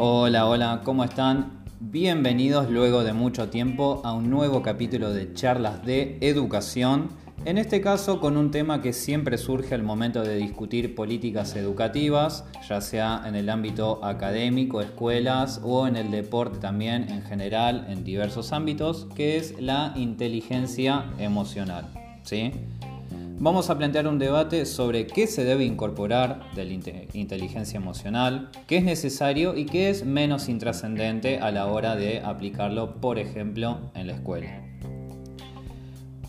Hola, hola, ¿cómo están? Bienvenidos luego de mucho tiempo a un nuevo capítulo de charlas de educación, en este caso con un tema que siempre surge al momento de discutir políticas educativas, ya sea en el ámbito académico, escuelas o en el deporte también en general, en diversos ámbitos, que es la inteligencia emocional. ¿sí? Vamos a plantear un debate sobre qué se debe incorporar de la inteligencia emocional, qué es necesario y qué es menos intrascendente a la hora de aplicarlo, por ejemplo, en la escuela.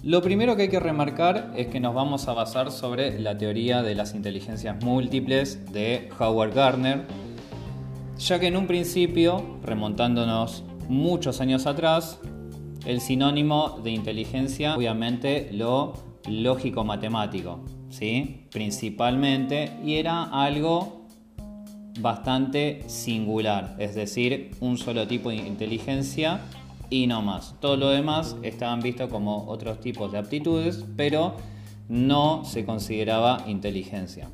Lo primero que hay que remarcar es que nos vamos a basar sobre la teoría de las inteligencias múltiples de Howard Gardner, ya que en un principio, remontándonos muchos años atrás, el sinónimo de inteligencia obviamente lo lógico-matemático, ¿sí? principalmente, y era algo bastante singular, es decir, un solo tipo de inteligencia y no más. Todo lo demás estaban vistos como otros tipos de aptitudes, pero no se consideraba inteligencia.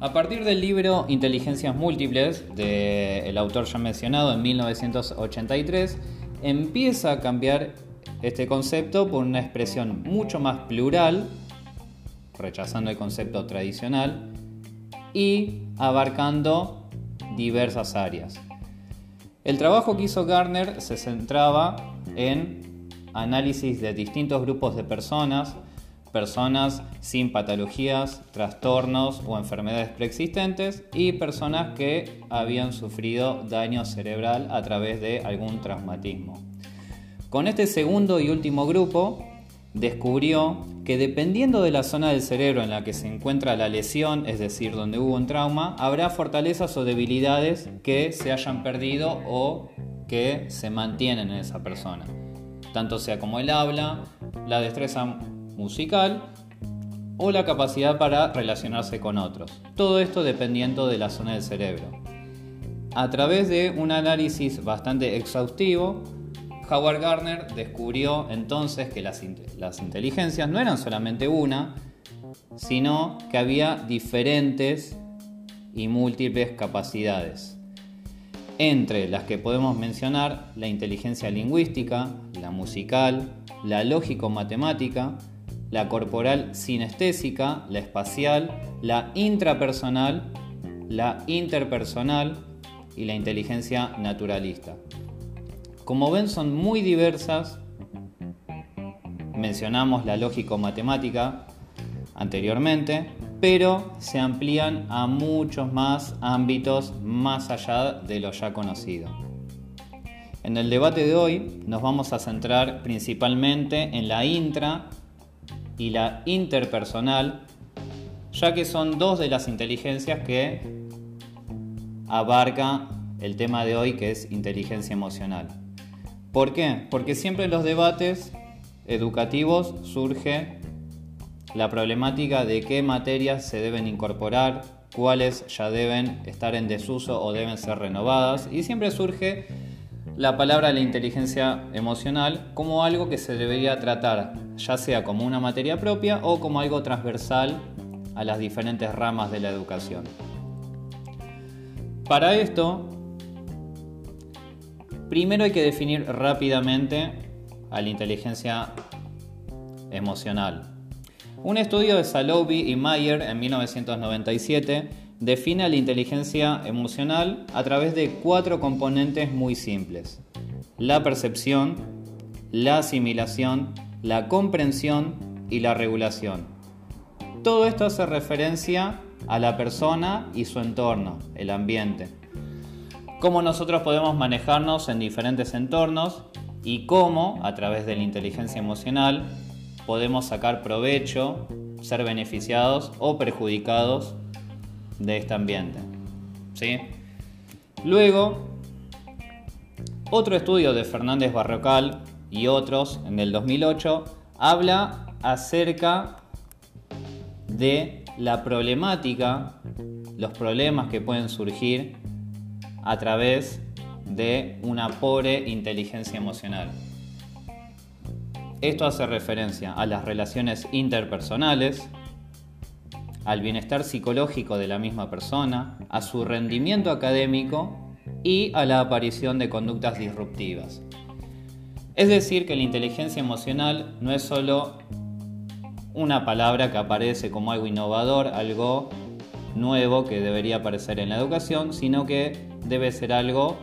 A partir del libro Inteligencias Múltiples, del autor ya mencionado en 1983, empieza a cambiar este concepto por una expresión mucho más plural, rechazando el concepto tradicional, y abarcando diversas áreas. El trabajo que hizo Garner se centraba en análisis de distintos grupos de personas, personas sin patologías, trastornos o enfermedades preexistentes y personas que habían sufrido daño cerebral a través de algún traumatismo. Con este segundo y último grupo, descubrió que dependiendo de la zona del cerebro en la que se encuentra la lesión, es decir, donde hubo un trauma, habrá fortalezas o debilidades que se hayan perdido o que se mantienen en esa persona. Tanto sea como el habla, la destreza musical o la capacidad para relacionarse con otros. Todo esto dependiendo de la zona del cerebro. A través de un análisis bastante exhaustivo, Howard Gardner descubrió entonces que las, inteligencias no eran solamente una, sino que había diferentes y múltiples capacidades. Entre las que podemos mencionar la inteligencia lingüística, la musical, la lógico-matemática, la corporal sinestésica, la espacial, la intrapersonal, la interpersonal y la inteligencia naturalista. Como ven son muy diversas. Mencionamos la lógico-matemática anteriormente, pero se amplían a muchos más ámbitos más allá de lo ya conocido. En el debate de hoy nos vamos a centrar principalmente en la intra y la interpersonal, ya que son dos de las inteligencias que abarca el tema de hoy que es inteligencia emocional. ¿Por qué? Porque siempre en los debates educativos surge la problemática de qué materias se deben incorporar, cuáles ya deben estar en desuso o deben ser renovadas y siempre surge la palabra la inteligencia emocional como algo que se debería tratar ya sea como una materia propia o como algo transversal a las diferentes ramas de la educación. Para esto Primero hay que definir rápidamente a la inteligencia emocional. Un estudio de Salovey y Mayer en 1997 define a la inteligencia emocional a través de cuatro componentes muy simples. La percepción, la asimilación, la comprensión y la regulación. Todo esto hace referencia a la persona y su entorno, el ambiente cómo nosotros podemos manejarnos en diferentes entornos y cómo, a través de la inteligencia emocional, podemos sacar provecho, ser beneficiados o perjudicados de este ambiente. ¿Sí? Luego, otro estudio de Fernández Barrocal y otros en el 2008 habla acerca de la problemática, los problemas que pueden surgir a través de una pobre inteligencia emocional. Esto hace referencia a las relaciones interpersonales, al bienestar psicológico de la misma persona, a su rendimiento académico y a la aparición de conductas disruptivas. Es decir, que la inteligencia emocional no es solo una palabra que aparece como algo innovador, algo nuevo que debería aparecer en la educación, sino que debe ser algo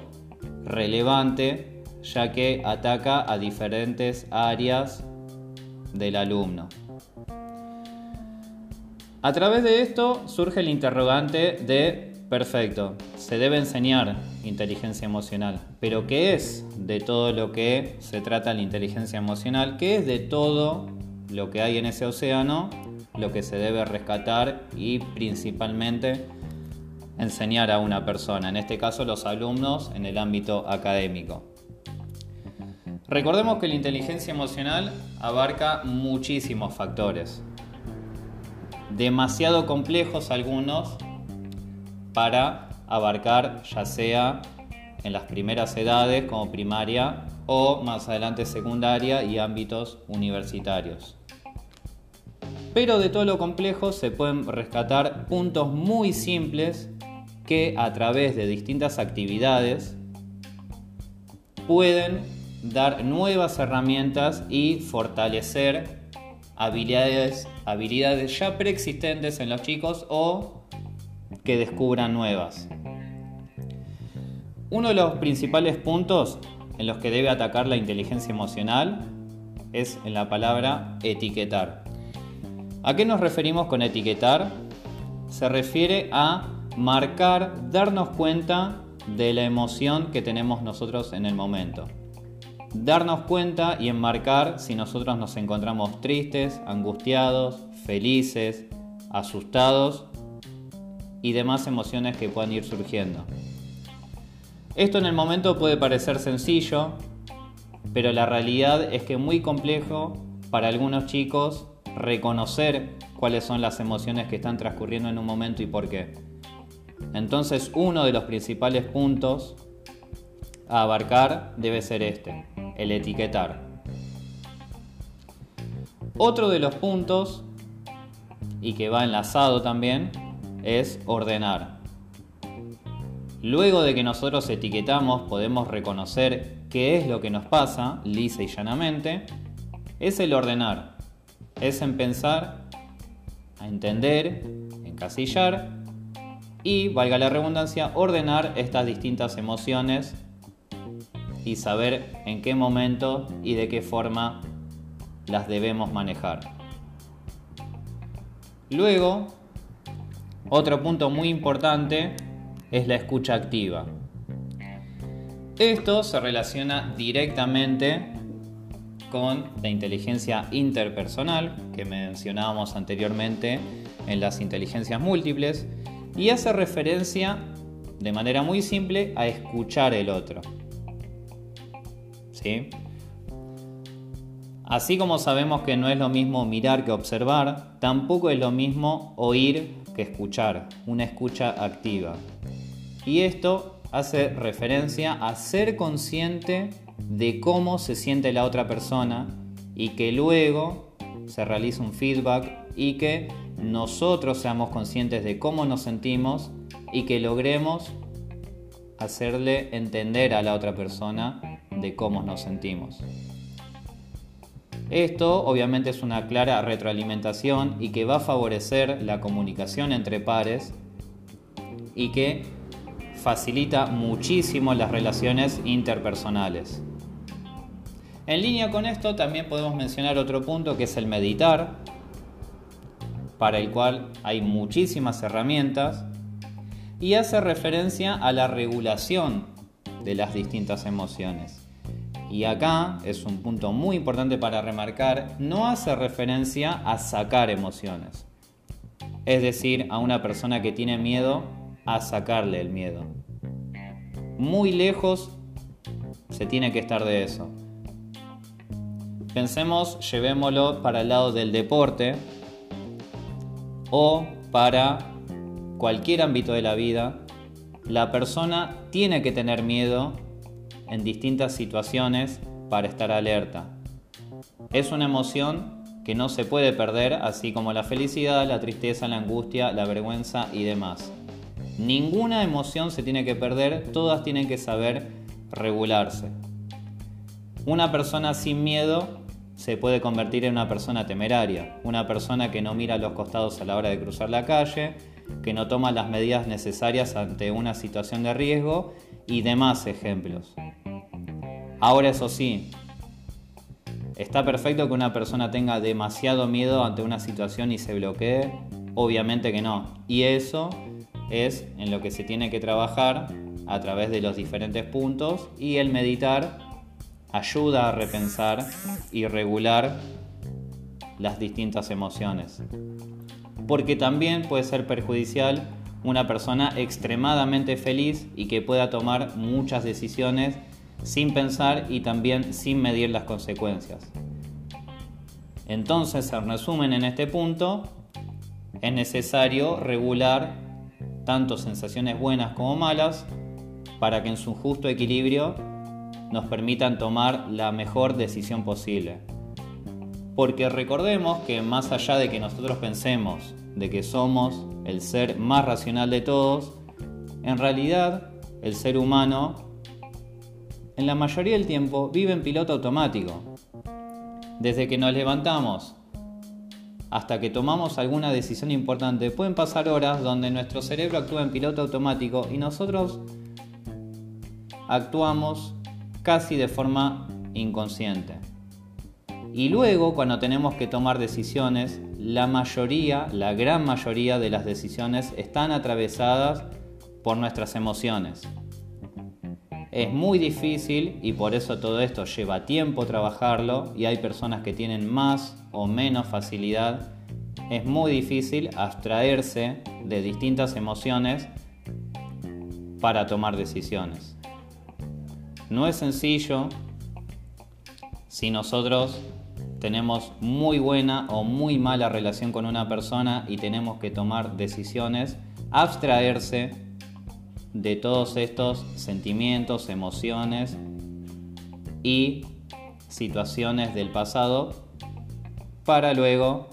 relevante ya que ataca a diferentes áreas del alumno. A través de esto surge el interrogante de, perfecto, se debe enseñar inteligencia emocional, pero ¿qué es de todo lo que se trata la inteligencia emocional? ¿Qué es de todo lo que hay en ese océano? Lo que se debe rescatar y principalmente enseñar a una persona, en este caso los alumnos en el ámbito académico. Recordemos que la inteligencia emocional abarca muchísimos factores, demasiado complejos algunos para abarcar ya sea en las primeras edades como primaria o más adelante secundaria y ámbitos universitarios. Pero de todo lo complejo se pueden rescatar puntos muy simples que a través de distintas actividades pueden dar nuevas herramientas y fortalecer habilidades, habilidades ya preexistentes en los chicos o que descubran nuevas. Uno de los principales puntos en los que debe atacar la inteligencia emocional es en la palabra etiquetar. ¿A qué nos referimos con etiquetar? Se refiere a marcar, darnos cuenta de la emoción que tenemos nosotros en el momento. Darnos cuenta y enmarcar si nosotros nos encontramos tristes, angustiados, felices, asustados y demás emociones que puedan ir surgiendo. Esto en el momento puede parecer sencillo, pero la realidad es que es muy complejo para algunos chicos reconocer cuáles son las emociones que están transcurriendo en un momento y por qué. Entonces uno de los principales puntos a abarcar debe ser este, el etiquetar. Otro de los puntos, y que va enlazado también, es ordenar. Luego de que nosotros etiquetamos podemos reconocer qué es lo que nos pasa, lisa y llanamente, es el ordenar, es en pensar, a entender, encasillar y, valga la redundancia, ordenar estas distintas emociones y saber en qué momento y de qué forma las debemos manejar. Luego, otro punto muy importante es la escucha activa. Esto se relaciona directamente con la inteligencia interpersonal que mencionábamos anteriormente en las inteligencias múltiples y hace referencia de manera muy simple a escuchar el otro. ¿Sí? Así como sabemos que no es lo mismo mirar que observar, tampoco es lo mismo oír que escuchar, una escucha activa. Y esto hace referencia a ser consciente de cómo se siente la otra persona y que luego se realiza un feedback y que nosotros seamos conscientes de cómo nos sentimos y que logremos hacerle entender a la otra persona de cómo nos sentimos. Esto obviamente es una clara retroalimentación y que va a favorecer la comunicación entre pares y que facilita muchísimo las relaciones interpersonales. En línea con esto también podemos mencionar otro punto que es el meditar, para el cual hay muchísimas herramientas y hace referencia a la regulación de las distintas emociones. Y acá es un punto muy importante para remarcar, no hace referencia a sacar emociones. Es decir, a una persona que tiene miedo, a sacarle el miedo. Muy lejos se tiene que estar de eso. Pensemos, llevémoslo para el lado del deporte, o para cualquier ámbito de la vida, la persona tiene que tener miedo en distintas situaciones para estar alerta. Es una emoción que no se puede perder, así como la felicidad, la tristeza, la angustia, la vergüenza y demás. Ninguna emoción se tiene que perder, todas tienen que saber regularse. Una persona sin miedo se puede convertir en una persona temeraria, una persona que no mira a los costados a la hora de cruzar la calle, que no toma las medidas necesarias ante una situación de riesgo y demás ejemplos. Ahora eso sí, ¿está perfecto que una persona tenga demasiado miedo ante una situación y se bloquee? Obviamente que no. Y eso es en lo que se tiene que trabajar a través de los diferentes puntos y el meditar ayuda a repensar y regular las distintas emociones. Porque también puede ser perjudicial una persona extremadamente feliz y que pueda tomar muchas decisiones sin pensar y también sin medir las consecuencias. Entonces, en resumen, en este punto, es necesario regular tanto sensaciones buenas como malas para que en su justo equilibrio nos permitan tomar la mejor decisión posible. Porque recordemos que más allá de que nosotros pensemos de que somos el ser más racional de todos, en realidad el ser humano en la mayoría del tiempo vive en piloto automático. Desde que nos levantamos hasta que tomamos alguna decisión importante, pueden pasar horas donde nuestro cerebro actúa en piloto automático y nosotros actuamos casi de forma inconsciente. Y luego, cuando tenemos que tomar decisiones, la mayoría, la gran mayoría de las decisiones están atravesadas por nuestras emociones. Es muy difícil y por eso todo esto lleva tiempo trabajarlo y hay personas que tienen más o menos facilidad. Es muy difícil abstraerse de distintas emociones para tomar decisiones. No es sencillo si nosotros tenemos muy buena o muy mala relación con una persona y tenemos que tomar decisiones, abstraerse de todos estos sentimientos, emociones y situaciones del pasado para luego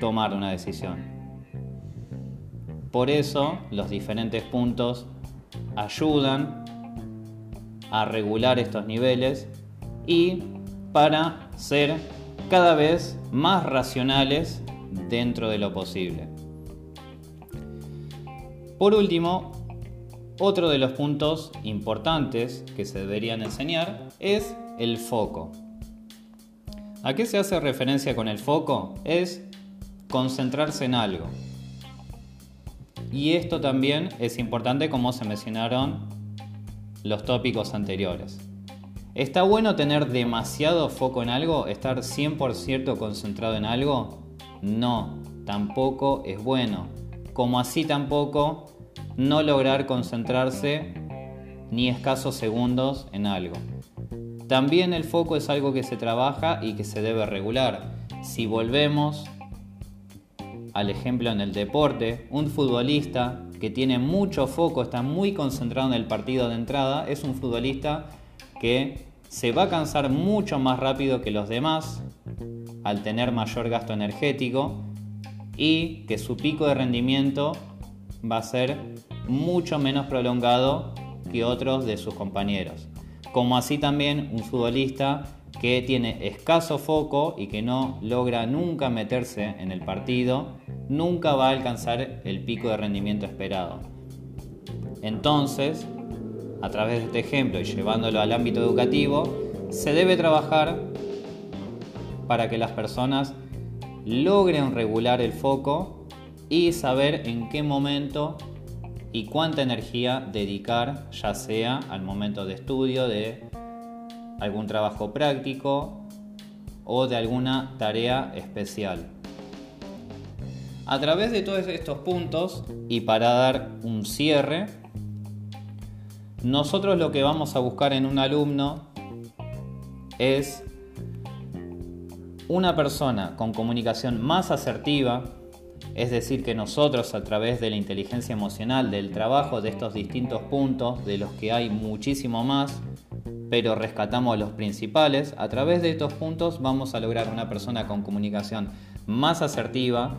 tomar una decisión. Por eso los diferentes puntos ayudan a regular estos niveles y para ser cada vez más racionales dentro de lo posible. Por último, otro de los puntos importantes que se deberían enseñar es el foco. ¿A qué se hace referencia con el foco? Es concentrarse en algo. Y esto también es importante como se mencionaron los tópicos anteriores. ¿Está bueno tener demasiado foco en algo? ¿Estar 100% concentrado en algo? No, tampoco es bueno. Como así tampoco no lograr concentrarse ni escasos segundos en algo. También el foco es algo que se trabaja y que se debe regular. Si volvemos al ejemplo en el deporte, un futbolista que tiene mucho foco, está muy concentrado en el partido de entrada, es un futbolista que se va a cansar mucho más rápido que los demás al tener mayor gasto energético y que su pico de rendimiento va a ser mucho menos prolongado que otros de sus compañeros. Como así también un futbolista que tiene escaso foco y que no logra nunca meterse en el partido, nunca va a alcanzar el pico de rendimiento esperado. Entonces, a través de este ejemplo y llevándolo al ámbito educativo, se debe trabajar para que las personas logren regular el foco y saber en qué momento y cuánta energía dedicar, ya sea al momento de estudio de algún trabajo práctico o de alguna tarea especial. A través de todos estos puntos y para dar un cierre, nosotros lo que vamos a buscar en un alumno es una persona con comunicación más asertiva, es decir, que nosotros a través de la inteligencia emocional, del trabajo de estos distintos puntos, de los que hay muchísimo más, pero rescatamos los principales, a través de estos puntos vamos a lograr una persona con comunicación más asertiva,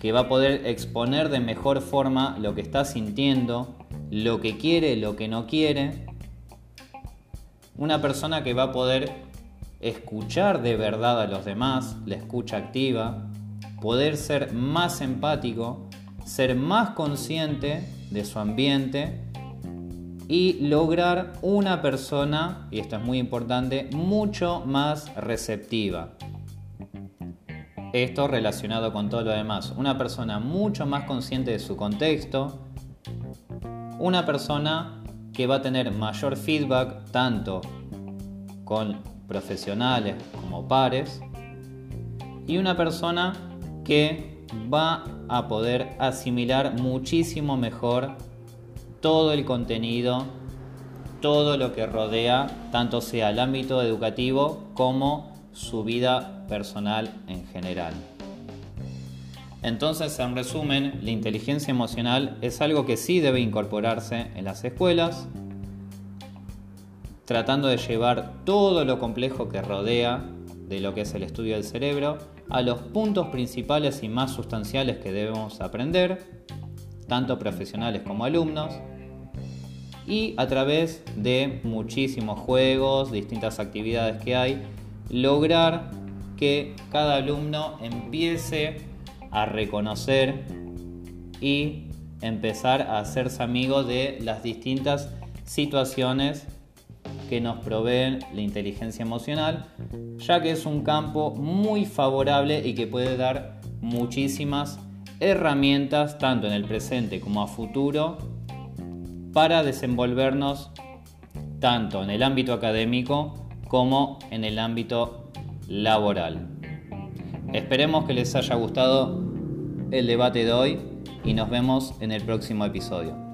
que va a poder exponer de mejor forma lo que está sintiendo, lo que quiere, lo que no quiere. Una persona que va a poder escuchar de verdad a los demás, la escucha activa, poder ser más empático, ser más consciente de su ambiente y lograr una persona, y esto es muy importante, mucho más receptiva. Esto relacionado con todo lo demás. Una persona mucho más consciente de su contexto. Una persona que va a tener mayor feedback tanto con profesionales como pares. Y una persona que va a poder asimilar muchísimo mejor todo el contenido, todo lo que rodea, tanto sea el ámbito educativo como su vida personal en general. Entonces, en resumen, la inteligencia emocional es algo que sí debe incorporarse en las escuelas, tratando de llevar todo lo complejo que rodea de lo que es el estudio del cerebro a los puntos principales y más sustanciales que debemos aprender, tanto profesionales como alumnos, y a través de muchísimos juegos, distintas actividades que hay, lograr que cada alumno empiece a reconocer y empezar a hacerse amigo de las distintas situaciones que nos proveen la inteligencia emocional, ya que es un campo muy favorable y que puede dar muchísimas herramientas, tanto en el presente como a futuro, para desenvolvernos tanto en el ámbito académico como en el ámbito laboral. Esperemos que les haya gustado el debate de hoy y nos vemos en el próximo episodio.